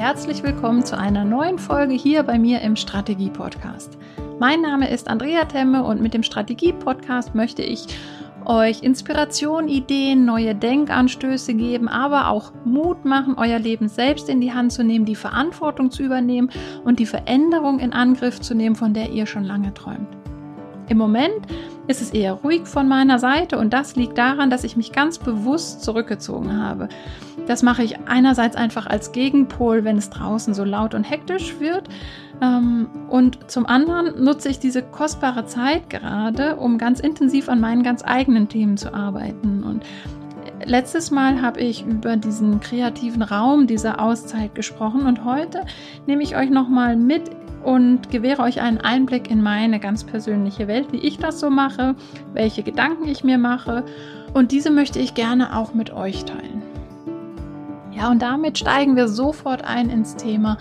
herzlich willkommen zu einer neuen Folge hier bei mir im Strategie-Podcast. Mein Name ist Andrea Temme und mit dem Strategie-Podcast möchte ich euch Inspiration, Ideen, neue Denkanstöße geben, aber auch Mut machen, euer Leben selbst in die Hand zu nehmen, die Verantwortung zu übernehmen und die Veränderung in Angriff zu nehmen, von der ihr schon lange träumt. Im Moment ist es eher ruhig von meiner Seite und das liegt daran, dass ich mich ganz bewusst zurückgezogen habe. Das mache ich einerseits einfach als Gegenpol, wenn es draußen so laut und hektisch wird. Ähm, und zum anderen nutze ich diese kostbare Zeit gerade, um ganz intensiv an meinen ganz eigenen Themen zu arbeiten. Und letztes Mal habe ich über diesen kreativen Raum dieser Auszeit gesprochen und heute nehme ich euch nochmal mit und gewähre euch einen Einblick in meine ganz persönliche Welt, wie ich das so mache, welche Gedanken ich mir mache. Und diese möchte ich gerne auch mit euch teilen. Ja, und damit steigen wir sofort ein ins Thema,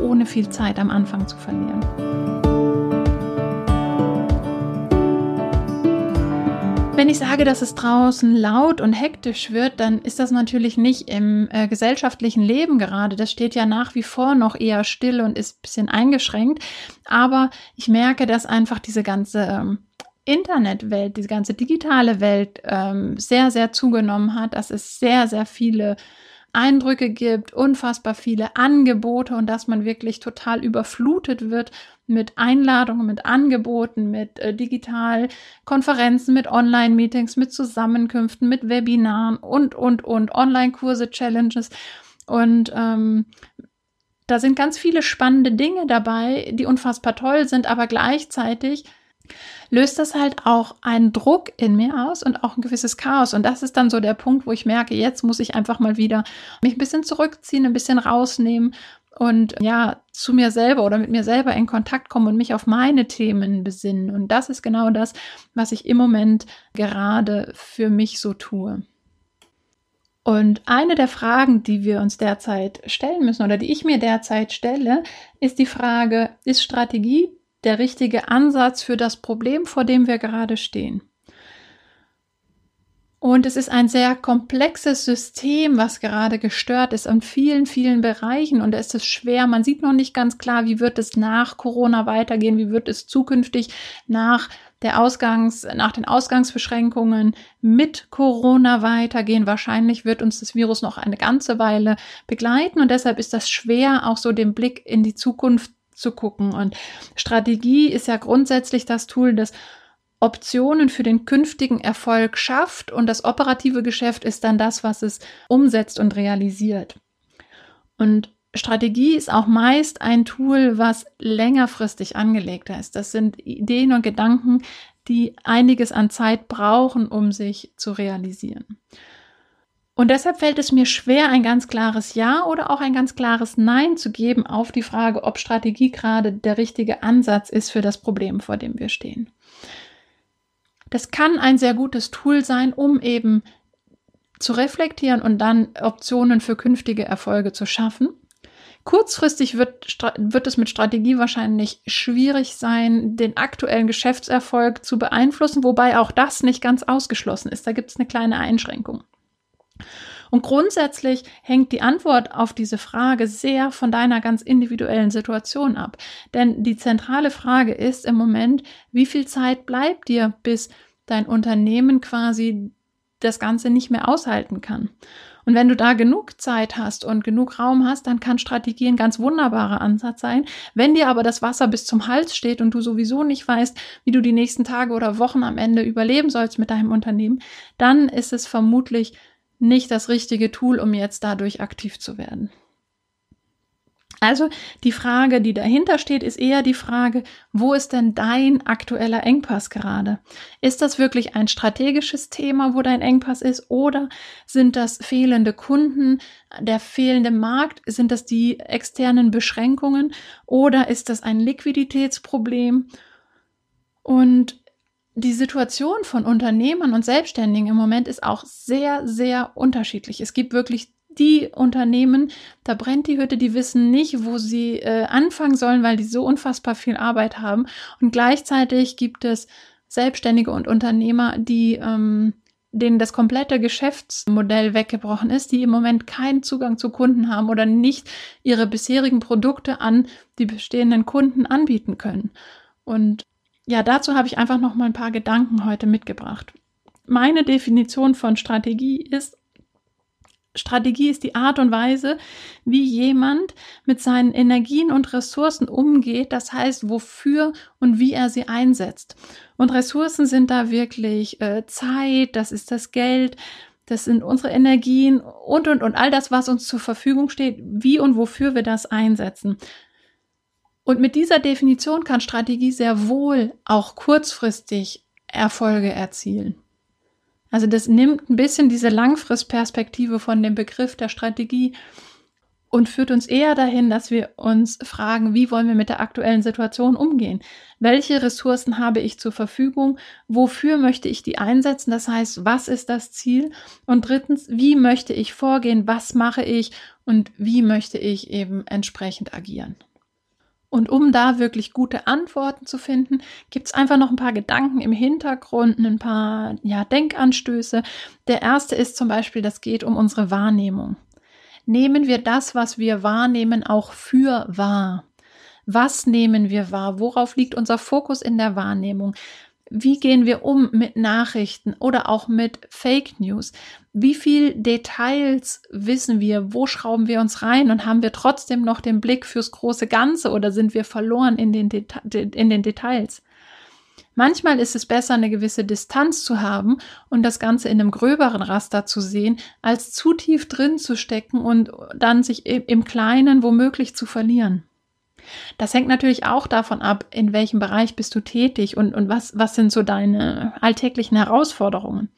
ohne viel Zeit am Anfang zu verlieren. Wenn ich sage, dass es draußen laut und hektisch wird, dann ist das natürlich nicht im äh, gesellschaftlichen Leben gerade. Das steht ja nach wie vor noch eher still und ist ein bisschen eingeschränkt. Aber ich merke, dass einfach diese ganze ähm, Internetwelt, diese ganze digitale Welt ähm, sehr, sehr zugenommen hat, dass es sehr, sehr viele Eindrücke gibt, unfassbar viele Angebote und dass man wirklich total überflutet wird mit Einladungen, mit Angeboten, mit äh, Digitalkonferenzen, mit Online-Meetings, mit Zusammenkünften, mit Webinaren und, und, und, Online-Kurse, Challenges. Und ähm, da sind ganz viele spannende Dinge dabei, die unfassbar toll sind, aber gleichzeitig löst das halt auch einen Druck in mir aus und auch ein gewisses Chaos. Und das ist dann so der Punkt, wo ich merke, jetzt muss ich einfach mal wieder mich ein bisschen zurückziehen, ein bisschen rausnehmen und ja, zu mir selber oder mit mir selber in Kontakt kommen und mich auf meine Themen besinnen. Und das ist genau das, was ich im Moment gerade für mich so tue. Und eine der Fragen, die wir uns derzeit stellen müssen oder die ich mir derzeit stelle, ist die Frage, ist Strategie der richtige Ansatz für das Problem, vor dem wir gerade stehen? Und es ist ein sehr komplexes System, was gerade gestört ist an vielen, vielen Bereichen. Und es ist schwer. Man sieht noch nicht ganz klar, wie wird es nach Corona weitergehen? Wie wird es zukünftig nach der Ausgangs, nach den Ausgangsbeschränkungen mit Corona weitergehen? Wahrscheinlich wird uns das Virus noch eine ganze Weile begleiten. Und deshalb ist das schwer, auch so den Blick in die Zukunft zu gucken. Und Strategie ist ja grundsätzlich das Tool, das Optionen für den künftigen Erfolg schafft und das operative Geschäft ist dann das, was es umsetzt und realisiert. Und Strategie ist auch meist ein Tool, was längerfristig angelegter ist. Das sind Ideen und Gedanken, die einiges an Zeit brauchen, um sich zu realisieren. Und deshalb fällt es mir schwer, ein ganz klares Ja oder auch ein ganz klares Nein zu geben auf die Frage, ob Strategie gerade der richtige Ansatz ist für das Problem, vor dem wir stehen. Das kann ein sehr gutes Tool sein, um eben zu reflektieren und dann Optionen für künftige Erfolge zu schaffen. Kurzfristig wird, wird es mit Strategie wahrscheinlich schwierig sein, den aktuellen Geschäftserfolg zu beeinflussen, wobei auch das nicht ganz ausgeschlossen ist. Da gibt es eine kleine Einschränkung. Und grundsätzlich hängt die Antwort auf diese Frage sehr von deiner ganz individuellen Situation ab. Denn die zentrale Frage ist im Moment, wie viel Zeit bleibt dir, bis dein Unternehmen quasi das Ganze nicht mehr aushalten kann. Und wenn du da genug Zeit hast und genug Raum hast, dann kann Strategie ein ganz wunderbarer Ansatz sein. Wenn dir aber das Wasser bis zum Hals steht und du sowieso nicht weißt, wie du die nächsten Tage oder Wochen am Ende überleben sollst mit deinem Unternehmen, dann ist es vermutlich nicht das richtige Tool, um jetzt dadurch aktiv zu werden. Also die Frage, die dahinter steht, ist eher die Frage, wo ist denn dein aktueller Engpass gerade? Ist das wirklich ein strategisches Thema, wo dein Engpass ist? Oder sind das fehlende Kunden, der fehlende Markt? Sind das die externen Beschränkungen? Oder ist das ein Liquiditätsproblem? Und die Situation von Unternehmern und Selbstständigen im Moment ist auch sehr, sehr unterschiedlich. Es gibt wirklich die Unternehmen, da brennt die Hütte, die wissen nicht, wo sie äh, anfangen sollen, weil die so unfassbar viel Arbeit haben. Und gleichzeitig gibt es Selbstständige und Unternehmer, die ähm, denen das komplette Geschäftsmodell weggebrochen ist, die im Moment keinen Zugang zu Kunden haben oder nicht ihre bisherigen Produkte an die bestehenden Kunden anbieten können. Und ja, dazu habe ich einfach noch mal ein paar Gedanken heute mitgebracht. Meine Definition von Strategie ist Strategie ist die Art und Weise, wie jemand mit seinen Energien und Ressourcen umgeht, das heißt, wofür und wie er sie einsetzt. Und Ressourcen sind da wirklich äh, Zeit, das ist das Geld, das sind unsere Energien und, und, und all das, was uns zur Verfügung steht, wie und wofür wir das einsetzen. Und mit dieser Definition kann Strategie sehr wohl auch kurzfristig Erfolge erzielen. Also das nimmt ein bisschen diese Langfristperspektive von dem Begriff der Strategie und führt uns eher dahin, dass wir uns fragen, wie wollen wir mit der aktuellen Situation umgehen? Welche Ressourcen habe ich zur Verfügung? Wofür möchte ich die einsetzen? Das heißt, was ist das Ziel? Und drittens, wie möchte ich vorgehen? Was mache ich? Und wie möchte ich eben entsprechend agieren? Und um da wirklich gute Antworten zu finden, gibt es einfach noch ein paar Gedanken im Hintergrund, ein paar ja, Denkanstöße. Der erste ist zum Beispiel, das geht um unsere Wahrnehmung. Nehmen wir das, was wir wahrnehmen, auch für wahr? Was nehmen wir wahr? Worauf liegt unser Fokus in der Wahrnehmung? Wie gehen wir um mit Nachrichten oder auch mit Fake News? Wie viel Details wissen wir? Wo schrauben wir uns rein? Und haben wir trotzdem noch den Blick fürs große Ganze oder sind wir verloren in den, Deta in den Details? Manchmal ist es besser, eine gewisse Distanz zu haben und das Ganze in einem gröberen Raster zu sehen, als zu tief drin zu stecken und dann sich im Kleinen womöglich zu verlieren. Das hängt natürlich auch davon ab, in welchem Bereich bist du tätig und, und was, was sind so deine alltäglichen Herausforderungen.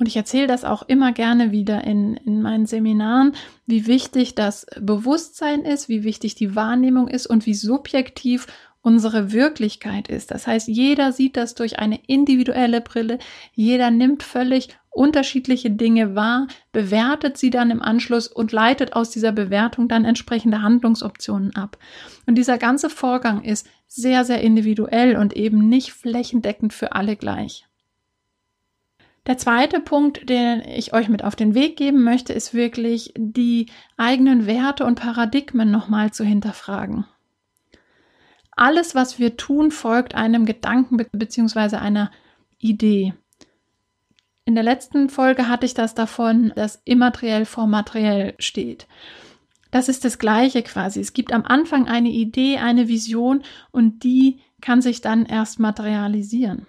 Und ich erzähle das auch immer gerne wieder in, in meinen Seminaren, wie wichtig das Bewusstsein ist, wie wichtig die Wahrnehmung ist und wie subjektiv unsere Wirklichkeit ist. Das heißt, jeder sieht das durch eine individuelle Brille, jeder nimmt völlig unterschiedliche Dinge wahr, bewertet sie dann im Anschluss und leitet aus dieser Bewertung dann entsprechende Handlungsoptionen ab. Und dieser ganze Vorgang ist sehr, sehr individuell und eben nicht flächendeckend für alle gleich. Der zweite Punkt, den ich euch mit auf den Weg geben möchte, ist wirklich die eigenen Werte und Paradigmen nochmal zu hinterfragen. Alles, was wir tun, folgt einem Gedanken bzw. einer Idee. In der letzten Folge hatte ich das davon, dass immateriell vor materiell steht. Das ist das Gleiche quasi. Es gibt am Anfang eine Idee, eine Vision und die kann sich dann erst materialisieren.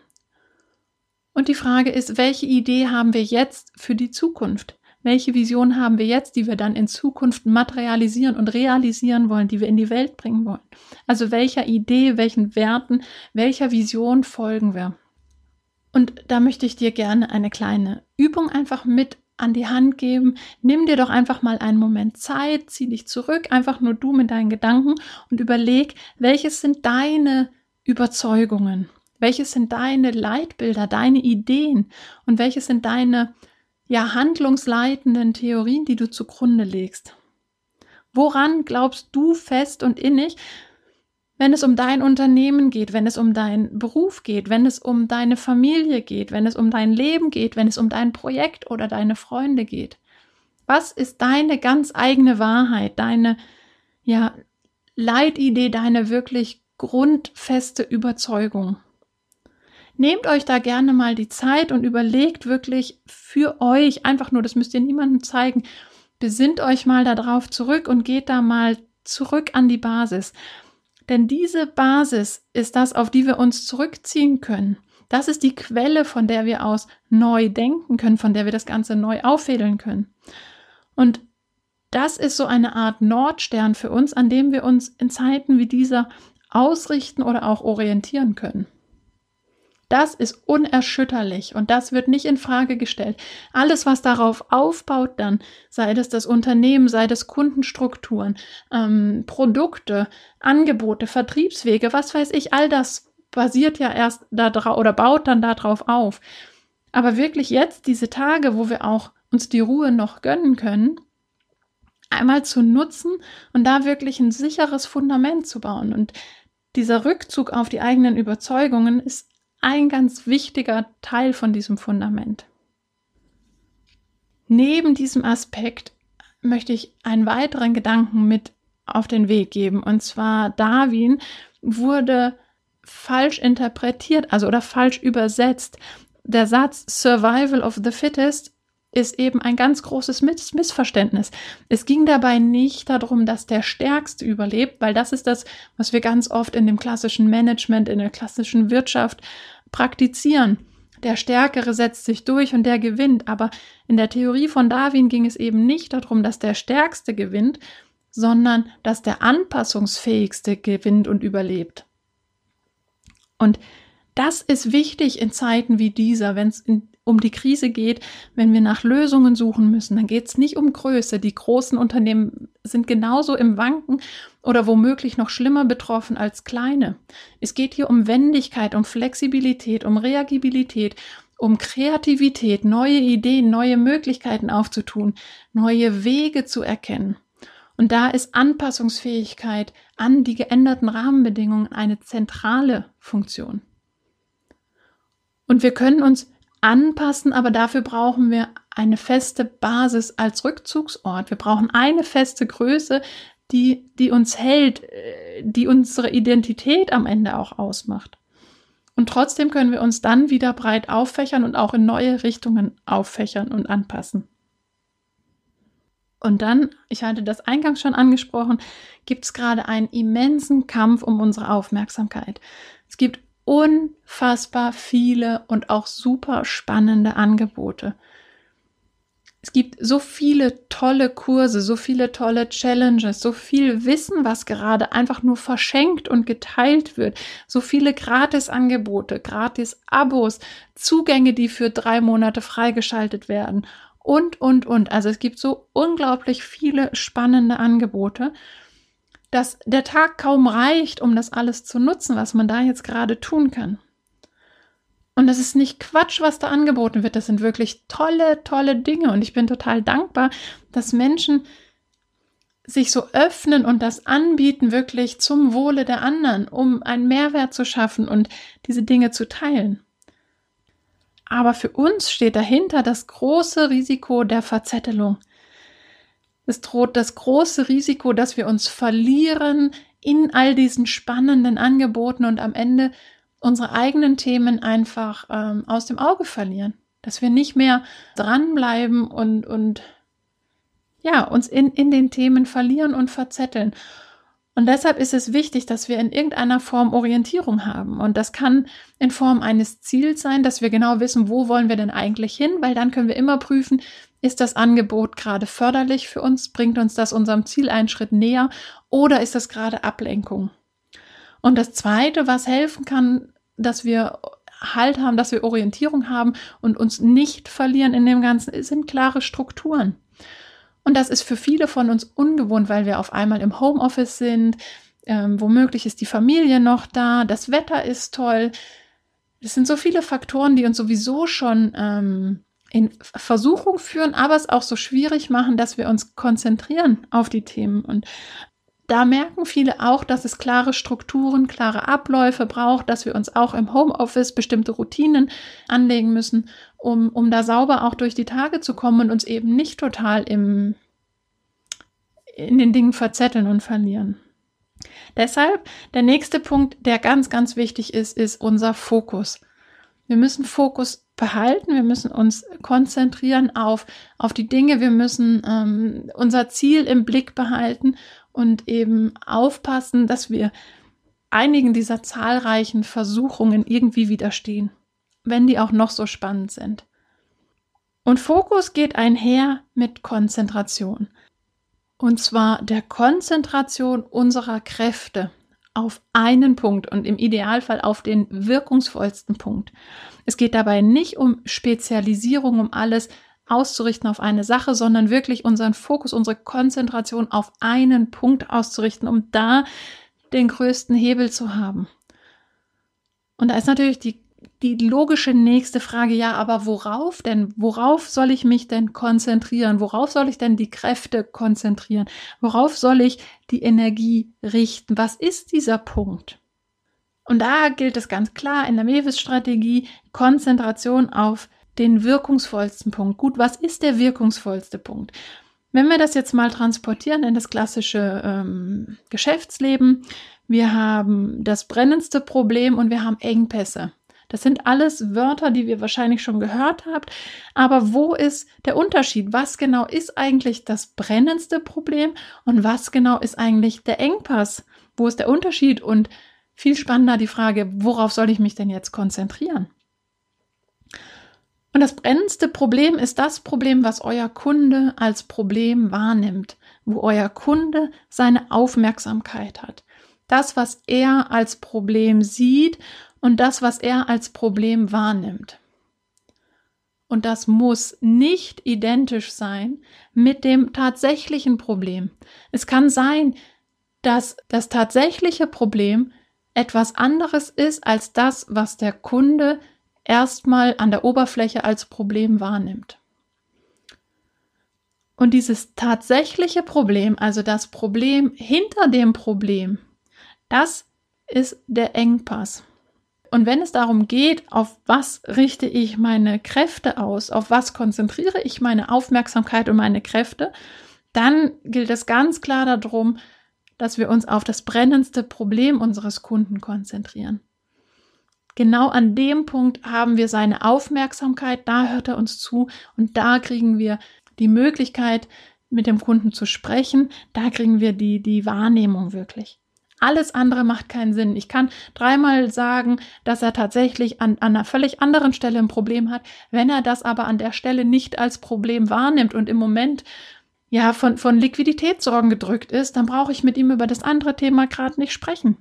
Und die Frage ist, welche Idee haben wir jetzt für die Zukunft? Welche Vision haben wir jetzt, die wir dann in Zukunft materialisieren und realisieren wollen, die wir in die Welt bringen wollen? Also welcher Idee, welchen Werten, welcher Vision folgen wir? Und da möchte ich dir gerne eine kleine Übung einfach mit an die Hand geben. Nimm dir doch einfach mal einen Moment Zeit, zieh dich zurück, einfach nur du mit deinen Gedanken und überleg, welches sind deine Überzeugungen? Welches sind deine Leitbilder, deine Ideen und welches sind deine ja handlungsleitenden Theorien, die du zugrunde legst? Woran glaubst du fest und innig, wenn es um dein Unternehmen geht, wenn es um deinen Beruf geht, wenn es um deine Familie geht, wenn es um dein Leben geht, wenn es um dein Projekt oder deine Freunde geht. Was ist deine ganz eigene Wahrheit, deine ja Leitidee, deine wirklich grundfeste Überzeugung? Nehmt euch da gerne mal die Zeit und überlegt wirklich für euch, einfach nur, das müsst ihr niemandem zeigen, besinnt euch mal darauf zurück und geht da mal zurück an die Basis. Denn diese Basis ist das, auf die wir uns zurückziehen können. Das ist die Quelle, von der wir aus neu denken können, von der wir das Ganze neu auffädeln können. Und das ist so eine Art Nordstern für uns, an dem wir uns in Zeiten wie dieser ausrichten oder auch orientieren können. Das ist unerschütterlich und das wird nicht in Frage gestellt. Alles, was darauf aufbaut, dann, sei das das Unternehmen, sei das Kundenstrukturen, ähm, Produkte, Angebote, Vertriebswege, was weiß ich, all das basiert ja erst da drauf oder baut dann darauf auf. Aber wirklich jetzt diese Tage, wo wir auch uns die Ruhe noch gönnen können, einmal zu nutzen und da wirklich ein sicheres Fundament zu bauen. Und dieser Rückzug auf die eigenen Überzeugungen ist ein ganz wichtiger Teil von diesem Fundament. Neben diesem Aspekt möchte ich einen weiteren Gedanken mit auf den Weg geben. Und zwar Darwin wurde falsch interpretiert, also oder falsch übersetzt. Der Satz Survival of the Fittest ist eben ein ganz großes Miss Missverständnis. Es ging dabei nicht darum, dass der Stärkste überlebt, weil das ist das, was wir ganz oft in dem klassischen Management, in der klassischen Wirtschaft praktizieren. Der Stärkere setzt sich durch und der gewinnt. Aber in der Theorie von Darwin ging es eben nicht darum, dass der Stärkste gewinnt, sondern dass der Anpassungsfähigste gewinnt und überlebt. Und das ist wichtig in Zeiten wie dieser, wenn es um die Krise geht, wenn wir nach Lösungen suchen müssen, dann geht es nicht um Größe. Die großen Unternehmen sind genauso im Wanken oder womöglich noch schlimmer betroffen als kleine. Es geht hier um Wendigkeit, um Flexibilität, um Reagibilität, um Kreativität, neue Ideen, neue Möglichkeiten aufzutun, neue Wege zu erkennen. Und da ist Anpassungsfähigkeit an die geänderten Rahmenbedingungen eine zentrale Funktion. Und wir können uns anpassen, aber dafür brauchen wir eine feste Basis als Rückzugsort. Wir brauchen eine feste Größe, die, die uns hält, äh, die unsere Identität am Ende auch ausmacht. Und trotzdem können wir uns dann wieder breit auffächern und auch in neue Richtungen auffächern und anpassen. Und dann, ich hatte das eingangs schon angesprochen, gibt es gerade einen immensen Kampf um unsere Aufmerksamkeit. Es gibt unfassbar viele und auch super spannende Angebote. Es gibt so viele tolle Kurse, so viele tolle Challenges, so viel Wissen, was gerade einfach nur verschenkt und geteilt wird, so viele Gratis-Angebote, Gratis-Abos, Zugänge, die für drei Monate freigeschaltet werden und, und, und. Also es gibt so unglaublich viele spannende Angebote, dass der Tag kaum reicht, um das alles zu nutzen, was man da jetzt gerade tun kann. Und das ist nicht Quatsch, was da angeboten wird. Das sind wirklich tolle, tolle Dinge. Und ich bin total dankbar, dass Menschen sich so öffnen und das anbieten, wirklich zum Wohle der anderen, um einen Mehrwert zu schaffen und diese Dinge zu teilen. Aber für uns steht dahinter das große Risiko der Verzettelung. Es droht das große Risiko, dass wir uns verlieren in all diesen spannenden Angeboten und am Ende unsere eigenen Themen einfach ähm, aus dem Auge verlieren. Dass wir nicht mehr dranbleiben und, und ja, uns in, in den Themen verlieren und verzetteln. Und deshalb ist es wichtig, dass wir in irgendeiner Form Orientierung haben. Und das kann in Form eines Ziels sein, dass wir genau wissen, wo wollen wir denn eigentlich hin, weil dann können wir immer prüfen, ist das Angebot gerade förderlich für uns? Bringt uns das unserem Ziel einen Schritt näher? Oder ist das gerade Ablenkung? Und das zweite, was helfen kann, dass wir Halt haben, dass wir Orientierung haben und uns nicht verlieren in dem Ganzen, sind klare Strukturen. Und das ist für viele von uns ungewohnt, weil wir auf einmal im Homeoffice sind. Ähm, womöglich ist die Familie noch da, das Wetter ist toll. Es sind so viele Faktoren, die uns sowieso schon ähm, in Versuchung führen, aber es auch so schwierig machen, dass wir uns konzentrieren auf die Themen. Und da merken viele auch, dass es klare Strukturen, klare Abläufe braucht, dass wir uns auch im Homeoffice bestimmte Routinen anlegen müssen, um, um da sauber auch durch die Tage zu kommen und uns eben nicht total im, in den Dingen verzetteln und verlieren. Deshalb der nächste Punkt, der ganz, ganz wichtig ist, ist unser Fokus. Wir müssen Fokus behalten, wir müssen uns konzentrieren auf, auf die Dinge, wir müssen ähm, unser Ziel im Blick behalten und eben aufpassen, dass wir einigen dieser zahlreichen Versuchungen irgendwie widerstehen, wenn die auch noch so spannend sind. Und Fokus geht einher mit Konzentration. Und zwar der Konzentration unserer Kräfte auf einen Punkt und im Idealfall auf den wirkungsvollsten Punkt. Es geht dabei nicht um Spezialisierung, um alles auszurichten auf eine Sache, sondern wirklich unseren Fokus, unsere Konzentration auf einen Punkt auszurichten, um da den größten Hebel zu haben. Und da ist natürlich die, die logische nächste Frage, ja, aber worauf denn? Worauf soll ich mich denn konzentrieren? Worauf soll ich denn die Kräfte konzentrieren? Worauf soll ich die Energie richten? Was ist dieser Punkt? Und da gilt es ganz klar in der Mewis-Strategie, Konzentration auf den wirkungsvollsten Punkt. Gut, was ist der wirkungsvollste Punkt? Wenn wir das jetzt mal transportieren in das klassische ähm, Geschäftsleben, wir haben das brennendste Problem und wir haben Engpässe. Das sind alles Wörter, die wir wahrscheinlich schon gehört habt. Aber wo ist der Unterschied? Was genau ist eigentlich das brennendste Problem und was genau ist eigentlich der Engpass? Wo ist der Unterschied? Und viel spannender die Frage, worauf soll ich mich denn jetzt konzentrieren? Und das brennendste Problem ist das Problem, was euer Kunde als Problem wahrnimmt, wo euer Kunde seine Aufmerksamkeit hat. Das, was er als Problem sieht und das, was er als Problem wahrnimmt. Und das muss nicht identisch sein mit dem tatsächlichen Problem. Es kann sein, dass das tatsächliche Problem etwas anderes ist als das, was der Kunde erstmal an der Oberfläche als Problem wahrnimmt. Und dieses tatsächliche Problem, also das Problem hinter dem Problem, das ist der Engpass. Und wenn es darum geht, auf was richte ich meine Kräfte aus, auf was konzentriere ich meine Aufmerksamkeit und meine Kräfte, dann gilt es ganz klar darum, dass wir uns auf das brennendste Problem unseres Kunden konzentrieren. Genau an dem Punkt haben wir seine Aufmerksamkeit, da hört er uns zu und da kriegen wir die Möglichkeit, mit dem Kunden zu sprechen, da kriegen wir die, die Wahrnehmung wirklich. Alles andere macht keinen Sinn. Ich kann dreimal sagen, dass er tatsächlich an, an einer völlig anderen Stelle ein Problem hat. Wenn er das aber an der Stelle nicht als Problem wahrnimmt und im Moment ja von, von Liquiditätssorgen gedrückt ist, dann brauche ich mit ihm über das andere Thema gerade nicht sprechen.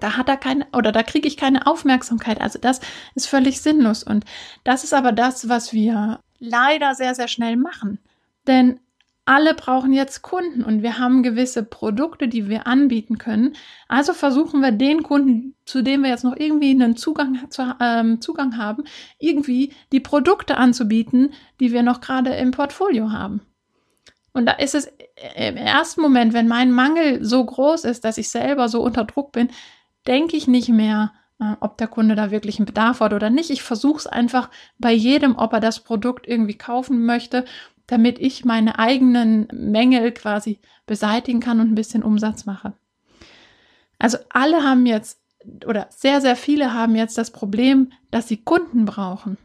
Da hat er keine oder da kriege ich keine Aufmerksamkeit. Also das ist völlig sinnlos. Und das ist aber das, was wir leider sehr, sehr schnell machen. Denn alle brauchen jetzt Kunden und wir haben gewisse Produkte, die wir anbieten können. Also versuchen wir den Kunden, zu dem wir jetzt noch irgendwie einen Zugang, zu, ähm, Zugang haben, irgendwie die Produkte anzubieten, die wir noch gerade im Portfolio haben. Und da ist es im ersten Moment, wenn mein Mangel so groß ist, dass ich selber so unter Druck bin, denke ich nicht mehr, äh, ob der Kunde da wirklich einen Bedarf hat oder nicht. Ich versuche es einfach bei jedem, ob er das Produkt irgendwie kaufen möchte damit ich meine eigenen Mängel quasi beseitigen kann und ein bisschen Umsatz mache. Also alle haben jetzt oder sehr, sehr viele haben jetzt das Problem, dass sie Kunden brauchen.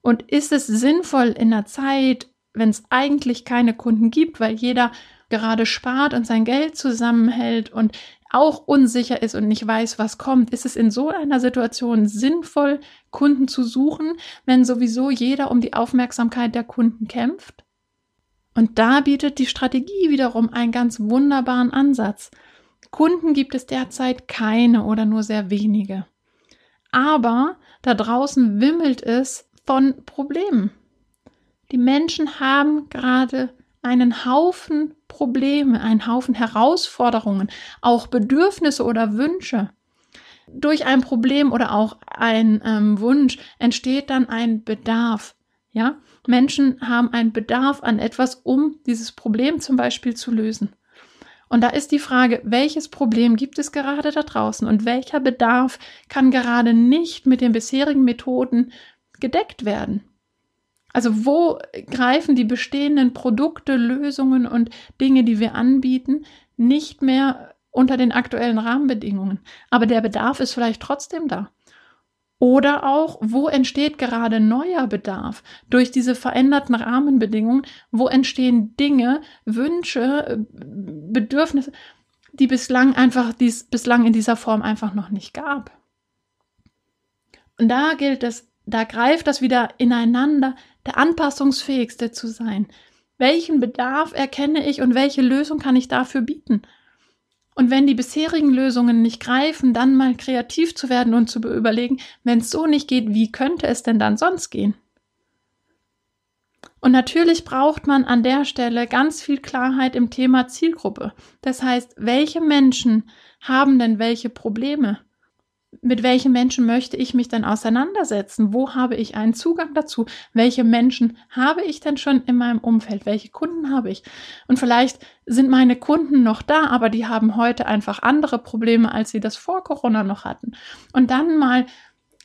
Und ist es sinnvoll in der Zeit, wenn es eigentlich keine Kunden gibt, weil jeder gerade spart und sein Geld zusammenhält und auch unsicher ist und nicht weiß, was kommt, ist es in so einer Situation sinnvoll, Kunden zu suchen, wenn sowieso jeder um die Aufmerksamkeit der Kunden kämpft? Und da bietet die Strategie wiederum einen ganz wunderbaren Ansatz. Kunden gibt es derzeit keine oder nur sehr wenige. Aber da draußen wimmelt es von Problemen. Die Menschen haben gerade einen Haufen Probleme, einen Haufen Herausforderungen, auch Bedürfnisse oder Wünsche. Durch ein Problem oder auch ein ähm, Wunsch entsteht dann ein Bedarf. Ja, Menschen haben einen Bedarf an etwas, um dieses Problem zum Beispiel zu lösen. Und da ist die Frage, welches Problem gibt es gerade da draußen und welcher Bedarf kann gerade nicht mit den bisherigen Methoden gedeckt werden? Also wo greifen die bestehenden Produkte, Lösungen und Dinge, die wir anbieten, nicht mehr unter den aktuellen Rahmenbedingungen? Aber der Bedarf ist vielleicht trotzdem da. Oder auch, wo entsteht gerade neuer Bedarf durch diese veränderten Rahmenbedingungen? Wo entstehen Dinge, Wünsche, Bedürfnisse, die bislang einfach, die es bislang in dieser Form einfach noch nicht gab? Und da gilt es, da greift das wieder ineinander, der anpassungsfähigste zu sein. Welchen Bedarf erkenne ich und welche Lösung kann ich dafür bieten? Und wenn die bisherigen Lösungen nicht greifen, dann mal kreativ zu werden und zu überlegen, wenn es so nicht geht, wie könnte es denn dann sonst gehen? Und natürlich braucht man an der Stelle ganz viel Klarheit im Thema Zielgruppe. Das heißt, welche Menschen haben denn welche Probleme? Mit welchen Menschen möchte ich mich denn auseinandersetzen? Wo habe ich einen Zugang dazu? Welche Menschen habe ich denn schon in meinem Umfeld? Welche Kunden habe ich? Und vielleicht sind meine Kunden noch da, aber die haben heute einfach andere Probleme, als sie das vor Corona noch hatten. Und dann mal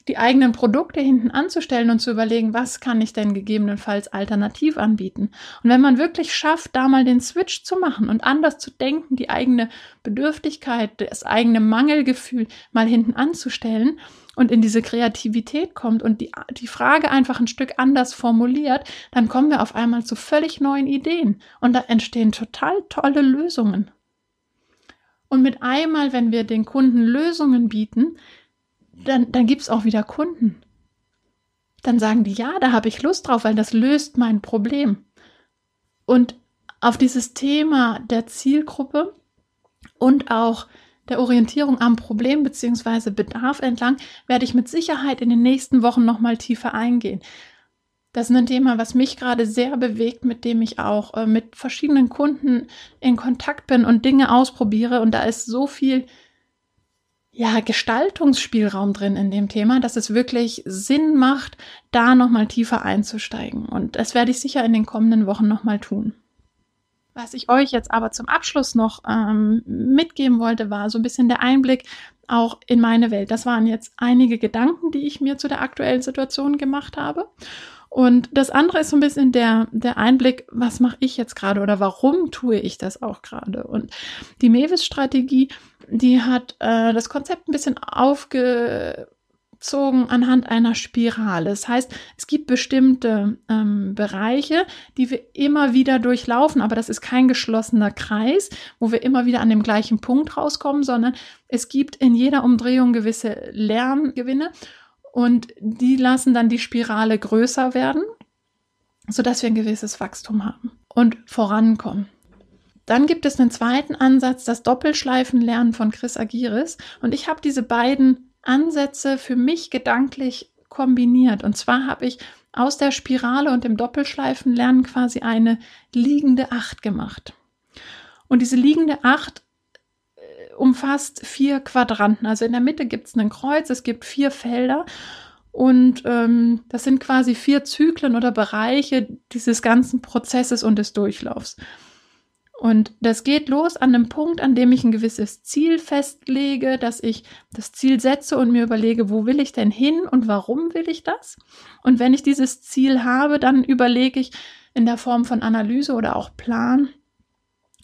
die eigenen Produkte hinten anzustellen und zu überlegen, was kann ich denn gegebenenfalls alternativ anbieten. Und wenn man wirklich schafft, da mal den Switch zu machen und anders zu denken, die eigene Bedürftigkeit, das eigene Mangelgefühl mal hinten anzustellen und in diese Kreativität kommt und die, die Frage einfach ein Stück anders formuliert, dann kommen wir auf einmal zu völlig neuen Ideen und da entstehen total tolle Lösungen. Und mit einmal, wenn wir den Kunden Lösungen bieten, dann, dann gibt es auch wieder Kunden. Dann sagen die, ja, da habe ich Lust drauf, weil das löst mein Problem. Und auf dieses Thema der Zielgruppe und auch der Orientierung am Problem bzw. Bedarf entlang werde ich mit Sicherheit in den nächsten Wochen nochmal tiefer eingehen. Das ist ein Thema, was mich gerade sehr bewegt, mit dem ich auch äh, mit verschiedenen Kunden in Kontakt bin und Dinge ausprobiere. Und da ist so viel ja, Gestaltungsspielraum drin in dem Thema, dass es wirklich Sinn macht, da nochmal tiefer einzusteigen. Und das werde ich sicher in den kommenden Wochen nochmal tun. Was ich euch jetzt aber zum Abschluss noch ähm, mitgeben wollte, war so ein bisschen der Einblick auch in meine Welt. Das waren jetzt einige Gedanken, die ich mir zu der aktuellen Situation gemacht habe. Und das andere ist so ein bisschen der, der Einblick, was mache ich jetzt gerade oder warum tue ich das auch gerade? Und die Mewis-Strategie, die hat äh, das Konzept ein bisschen aufgezogen anhand einer Spirale. Das heißt, es gibt bestimmte ähm, Bereiche, die wir immer wieder durchlaufen, aber das ist kein geschlossener Kreis, wo wir immer wieder an dem gleichen Punkt rauskommen, sondern es gibt in jeder Umdrehung gewisse Lerngewinne und die lassen dann die Spirale größer werden, sodass wir ein gewisses Wachstum haben und vorankommen. Dann gibt es einen zweiten Ansatz, das Doppelschleifenlernen von Chris Agiris. Und ich habe diese beiden Ansätze für mich gedanklich kombiniert. Und zwar habe ich aus der Spirale und dem Doppelschleifenlernen quasi eine liegende Acht gemacht. Und diese liegende Acht umfasst vier Quadranten. Also in der Mitte gibt es ein Kreuz, es gibt vier Felder und ähm, das sind quasi vier Zyklen oder Bereiche dieses ganzen Prozesses und des Durchlaufs. Und das geht los an dem Punkt, an dem ich ein gewisses Ziel festlege, dass ich das Ziel setze und mir überlege, wo will ich denn hin und warum will ich das? Und wenn ich dieses Ziel habe, dann überlege ich in der Form von Analyse oder auch Plan,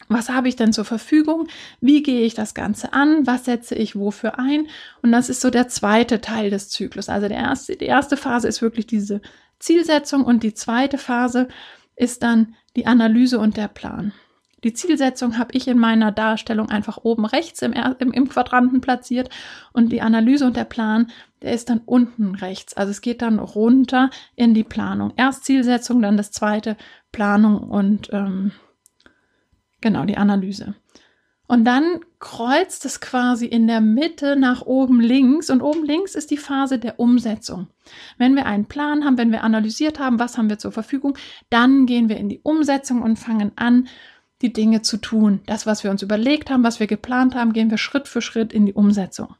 was habe ich denn zur Verfügung? Wie gehe ich das Ganze an? Was setze ich wofür ein? Und das ist so der zweite Teil des Zyklus. Also der erste, die erste Phase ist wirklich diese Zielsetzung und die zweite Phase ist dann die Analyse und der Plan. Die Zielsetzung habe ich in meiner Darstellung einfach oben rechts im, im, im Quadranten platziert und die Analyse und der Plan, der ist dann unten rechts. Also es geht dann runter in die Planung. Erst Zielsetzung, dann das zweite Planung und ähm, Genau, die Analyse. Und dann kreuzt es quasi in der Mitte nach oben links und oben links ist die Phase der Umsetzung. Wenn wir einen Plan haben, wenn wir analysiert haben, was haben wir zur Verfügung, dann gehen wir in die Umsetzung und fangen an, die Dinge zu tun. Das, was wir uns überlegt haben, was wir geplant haben, gehen wir Schritt für Schritt in die Umsetzung.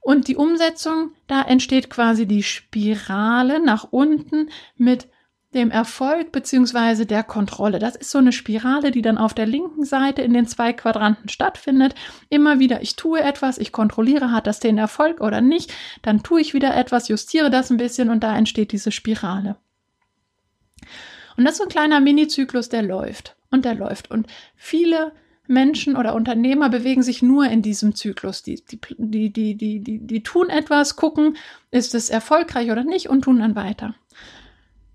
Und die Umsetzung, da entsteht quasi die Spirale nach unten mit dem Erfolg beziehungsweise der Kontrolle. Das ist so eine Spirale, die dann auf der linken Seite in den zwei Quadranten stattfindet. Immer wieder, ich tue etwas, ich kontrolliere, hat das den Erfolg oder nicht, dann tue ich wieder etwas, justiere das ein bisschen und da entsteht diese Spirale. Und das ist so ein kleiner Mini-Zyklus, der läuft und der läuft. Und viele Menschen oder Unternehmer bewegen sich nur in diesem Zyklus. Die, die, die, die, die, die, tun etwas, gucken, ist es erfolgreich oder nicht und tun dann weiter.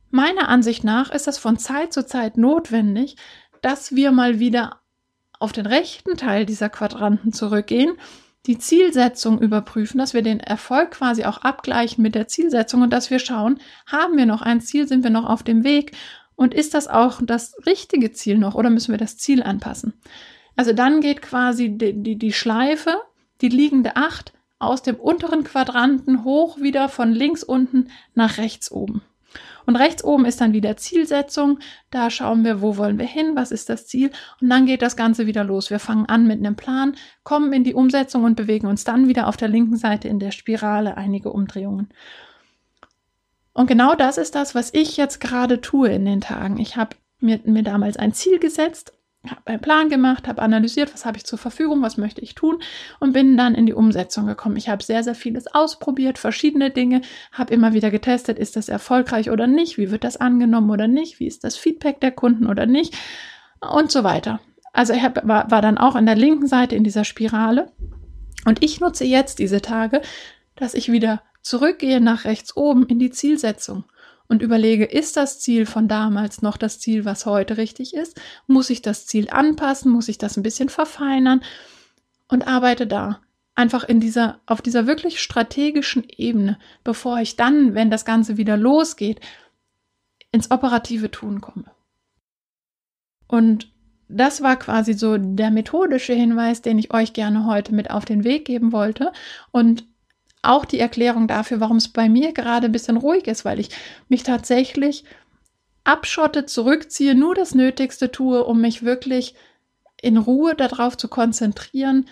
Meiner Ansicht nach ist es von Zeit zu Zeit notwendig, dass wir mal wieder auf den rechten Teil dieser Quadranten zurückgehen, die Zielsetzung überprüfen, dass wir den Erfolg quasi auch abgleichen mit der Zielsetzung und dass wir schauen, haben wir noch ein Ziel, sind wir noch auf dem Weg und ist das auch das richtige Ziel noch oder müssen wir das Ziel anpassen? Also dann geht quasi die, die, die Schleife, die liegende Acht aus dem unteren Quadranten hoch wieder von links unten nach rechts oben. Und rechts oben ist dann wieder Zielsetzung. Da schauen wir, wo wollen wir hin, was ist das Ziel. Und dann geht das Ganze wieder los. Wir fangen an mit einem Plan, kommen in die Umsetzung und bewegen uns dann wieder auf der linken Seite in der Spirale einige Umdrehungen. Und genau das ist das, was ich jetzt gerade tue in den Tagen. Ich habe mir, mir damals ein Ziel gesetzt habe einen Plan gemacht, habe analysiert, was habe ich zur Verfügung, was möchte ich tun und bin dann in die Umsetzung gekommen. Ich habe sehr, sehr vieles ausprobiert, verschiedene Dinge, habe immer wieder getestet, ist das erfolgreich oder nicht, wie wird das angenommen oder nicht, wie ist das Feedback der Kunden oder nicht und so weiter. Also ich hab, war, war dann auch an der linken Seite in dieser Spirale und ich nutze jetzt diese Tage, dass ich wieder zurückgehe nach rechts oben in die Zielsetzung und überlege, ist das Ziel von damals noch das Ziel, was heute richtig ist? Muss ich das Ziel anpassen? Muss ich das ein bisschen verfeinern? Und arbeite da einfach in dieser, auf dieser wirklich strategischen Ebene, bevor ich dann, wenn das Ganze wieder losgeht, ins operative Tun komme. Und das war quasi so der methodische Hinweis, den ich euch gerne heute mit auf den Weg geben wollte. Und auch die Erklärung dafür, warum es bei mir gerade ein bisschen ruhig ist, weil ich mich tatsächlich abschotte, zurückziehe, nur das Nötigste tue, um mich wirklich in Ruhe darauf zu konzentrieren,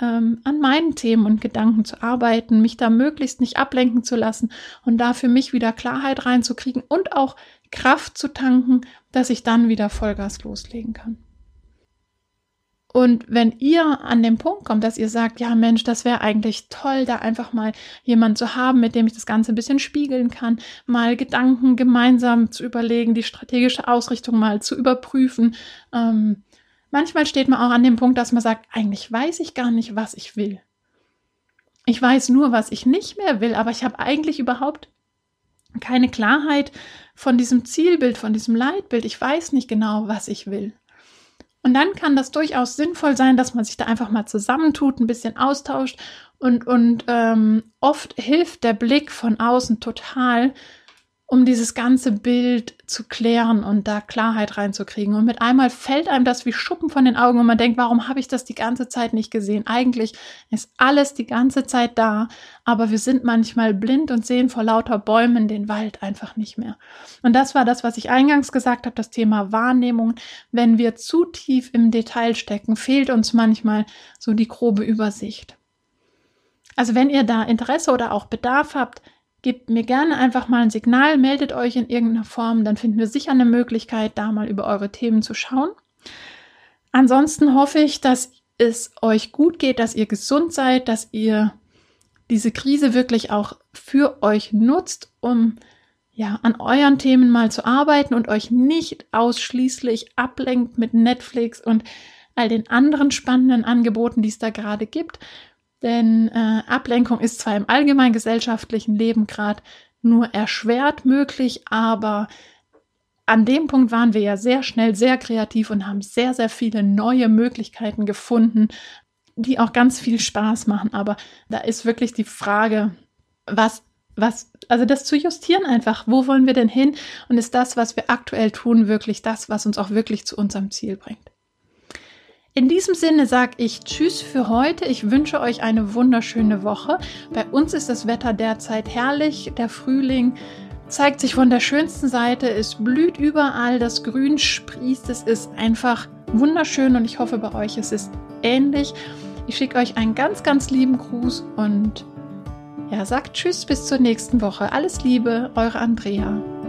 ähm, an meinen Themen und Gedanken zu arbeiten, mich da möglichst nicht ablenken zu lassen und da für mich wieder Klarheit reinzukriegen und auch Kraft zu tanken, dass ich dann wieder Vollgas loslegen kann. Und wenn ihr an den Punkt kommt, dass ihr sagt, ja Mensch, das wäre eigentlich toll, da einfach mal jemand zu haben, mit dem ich das Ganze ein bisschen spiegeln kann, mal Gedanken gemeinsam zu überlegen, die strategische Ausrichtung mal zu überprüfen. Ähm, manchmal steht man auch an dem Punkt, dass man sagt, eigentlich weiß ich gar nicht, was ich will. Ich weiß nur, was ich nicht mehr will, aber ich habe eigentlich überhaupt keine Klarheit von diesem Zielbild, von diesem Leitbild. Ich weiß nicht genau, was ich will. Und dann kann das durchaus sinnvoll sein, dass man sich da einfach mal zusammentut, ein bisschen austauscht. Und, und ähm, oft hilft der Blick von außen total, um dieses ganze Bild zu klären und da Klarheit reinzukriegen. Und mit einmal fällt einem das wie Schuppen von den Augen und man denkt, warum habe ich das die ganze Zeit nicht gesehen? Eigentlich ist alles die ganze Zeit da, aber wir sind manchmal blind und sehen vor lauter Bäumen den Wald einfach nicht mehr. Und das war das, was ich eingangs gesagt habe, das Thema Wahrnehmung. Wenn wir zu tief im Detail stecken, fehlt uns manchmal so die grobe Übersicht. Also wenn ihr da Interesse oder auch Bedarf habt, Gebt mir gerne einfach mal ein Signal, meldet euch in irgendeiner Form, dann finden wir sicher eine Möglichkeit, da mal über eure Themen zu schauen. Ansonsten hoffe ich, dass es euch gut geht, dass ihr gesund seid, dass ihr diese Krise wirklich auch für euch nutzt, um ja, an euren Themen mal zu arbeiten und euch nicht ausschließlich ablenkt mit Netflix und all den anderen spannenden Angeboten, die es da gerade gibt, denn äh, Ablenkung ist zwar im allgemeinen gesellschaftlichen Leben gerade nur erschwert möglich, aber an dem Punkt waren wir ja sehr schnell sehr kreativ und haben sehr, sehr viele neue Möglichkeiten gefunden, die auch ganz viel Spaß machen. Aber da ist wirklich die Frage, was, was, also das zu justieren einfach. Wo wollen wir denn hin? Und ist das, was wir aktuell tun, wirklich das, was uns auch wirklich zu unserem Ziel bringt? In diesem Sinne sage ich Tschüss für heute. Ich wünsche euch eine wunderschöne Woche. Bei uns ist das Wetter derzeit herrlich. Der Frühling zeigt sich von der schönsten Seite. Es blüht überall, das Grün sprießt. Es ist einfach wunderschön und ich hoffe, bei euch ist es ähnlich. Ich schicke euch einen ganz, ganz lieben Gruß und ja, sagt Tschüss bis zur nächsten Woche. Alles Liebe, eure Andrea.